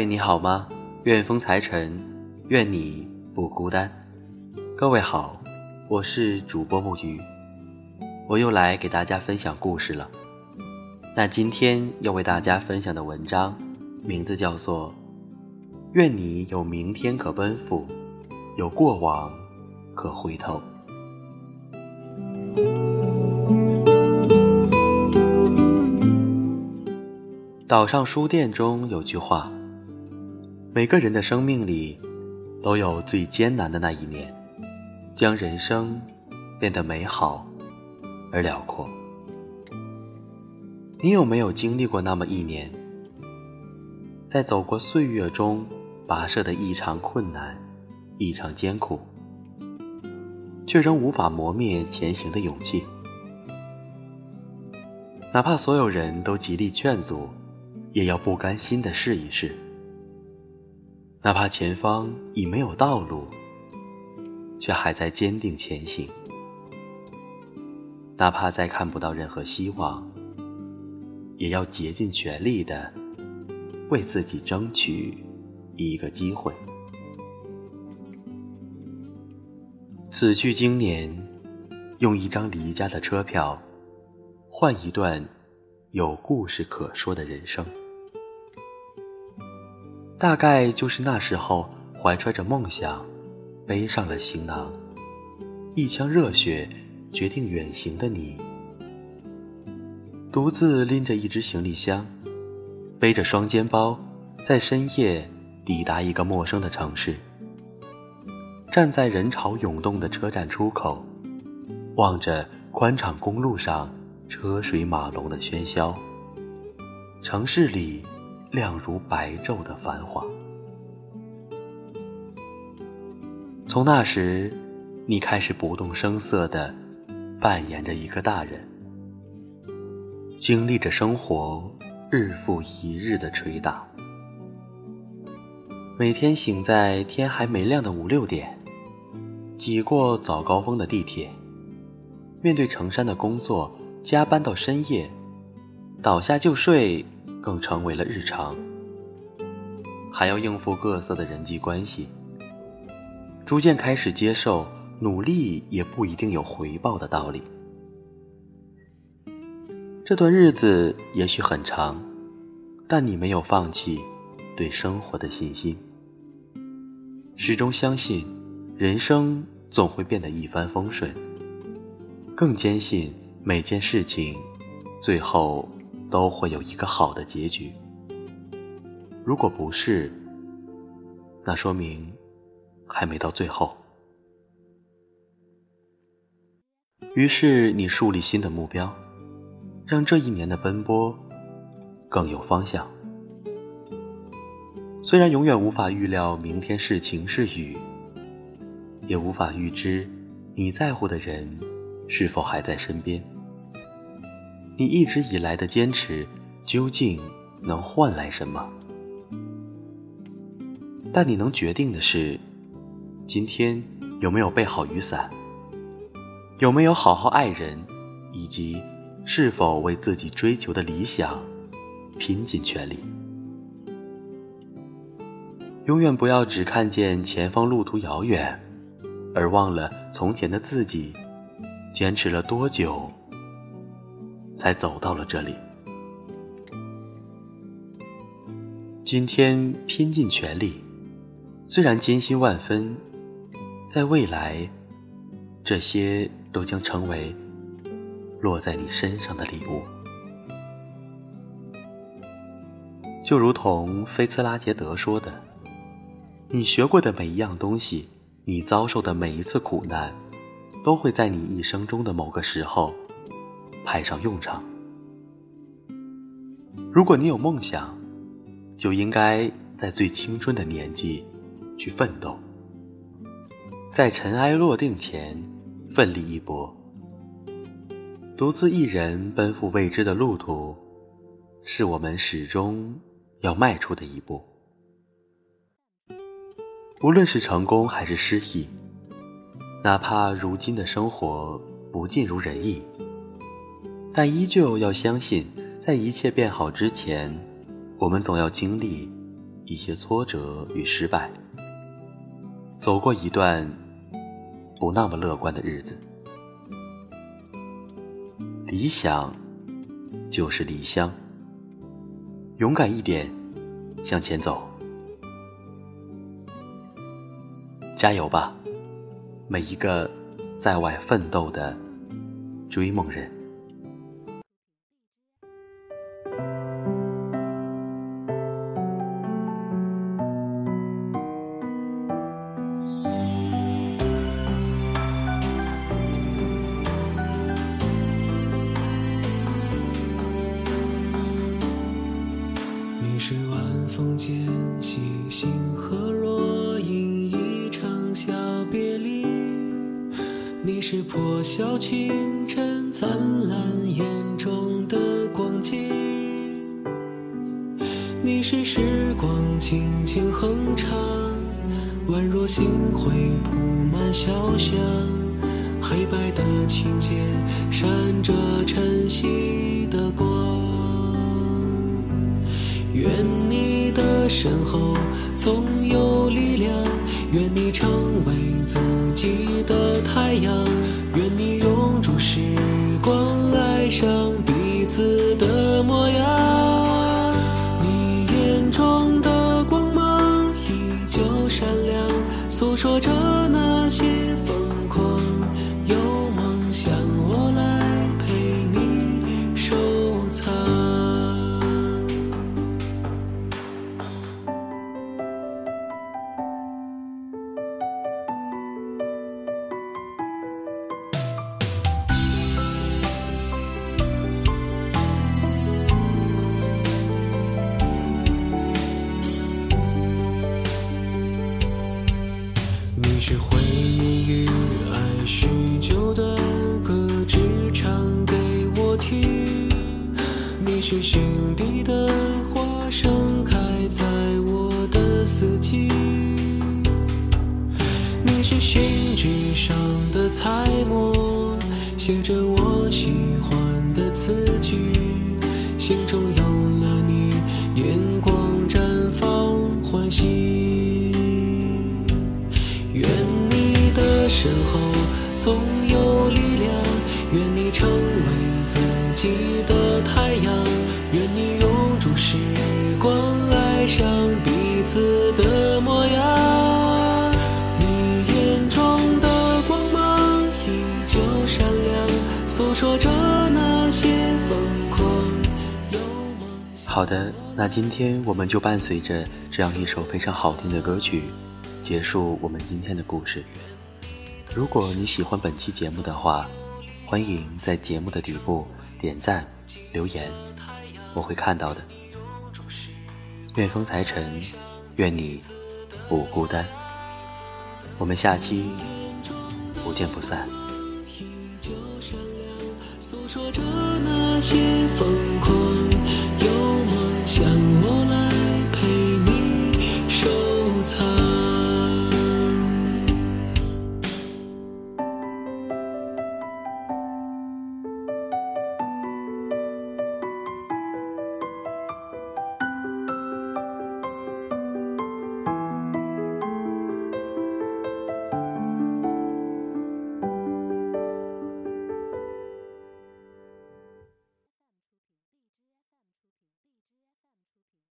嗨，你好吗？愿风财神，愿你不孤单。各位好，我是主播木鱼，我又来给大家分享故事了。那今天要为大家分享的文章，名字叫做《愿你有明天可奔赴，有过往可回头》。岛上书店中有句话。每个人的生命里，都有最艰难的那一年，将人生变得美好而辽阔。你有没有经历过那么一年，在走过岁月中跋涉的异常困难、异常艰苦，却仍无法磨灭前行的勇气？哪怕所有人都极力劝阻，也要不甘心的试一试。哪怕前方已没有道路，却还在坚定前行；哪怕再看不到任何希望，也要竭尽全力的为自己争取一个机会。死去经年，用一张离家的车票，换一段有故事可说的人生。大概就是那时候，怀揣着梦想，背上了行囊，一腔热血，决定远行的你，独自拎着一只行李箱，背着双肩包，在深夜抵达一个陌生的城市，站在人潮涌动的车站出口，望着宽敞公路上车水马龙的喧嚣，城市里。亮如白昼的繁华。从那时，你开始不动声色地扮演着一个大人，经历着生活日复一日的捶打。每天醒在天还没亮的五六点，挤过早高峰的地铁，面对成山的工作，加班到深夜，倒下就睡。更成为了日常，还要应付各色的人际关系，逐渐开始接受努力也不一定有回报的道理。这段日子也许很长，但你没有放弃对生活的信心，始终相信人生总会变得一帆风顺，更坚信每件事情最后。都会有一个好的结局。如果不是，那说明还没到最后。于是你树立新的目标，让这一年的奔波更有方向。虽然永远无法预料明天是晴是雨，也无法预知你在乎的人是否还在身边。你一直以来的坚持，究竟能换来什么？但你能决定的是，今天有没有备好雨伞，有没有好好爱人，以及是否为自己追求的理想拼尽全力。永远不要只看见前方路途遥远，而忘了从前的自己坚持了多久。才走到了这里。今天拼尽全力，虽然艰辛万分，在未来，这些都将成为落在你身上的礼物。就如同菲茨拉杰德说的：“你学过的每一样东西，你遭受的每一次苦难，都会在你一生中的某个时候。”派上用场。如果你有梦想，就应该在最青春的年纪去奋斗，在尘埃落定前奋力一搏。独自一人奔赴未知的路途，是我们始终要迈出的一步。无论是成功还是失意，哪怕如今的生活不尽如人意。但依旧要相信，在一切变好之前，我们总要经历一些挫折与失败，走过一段不那么乐观的日子。理想就是离乡，勇敢一点，向前走，加油吧，每一个在外奋斗的追梦人。窗前，星河若隐，一场小别离。你是破晓清晨灿烂眼中的光景，你是时光轻轻哼唱，宛若星辉铺满小巷，黑白的琴键闪着晨曦的光。愿身后总有力量，愿你成为自己的太阳，愿你永驻时光，爱上彼此的模样。你眼中的光芒依旧闪亮，诉说着那些风是回忆与爱许久的歌，只唱给我听。你是心底的花，盛开在我的四季。你是信纸上的彩墨，写着我喜欢的词句。心中身后总有力量，愿你成为自己的太阳，愿你永驻时光，爱上彼此的模样。你眼中的光芒依旧闪亮，诉说着那些疯狂。有梦好的，那今天我们就伴随着这样一首非常好听的歌曲，结束我们今天的故事。如果你喜欢本期节目的话，欢迎在节目的底部点赞、留言，我会看到的。愿风财神，愿你不孤单。我们下期不见不散。依旧闪亮，诉说着那些疯狂。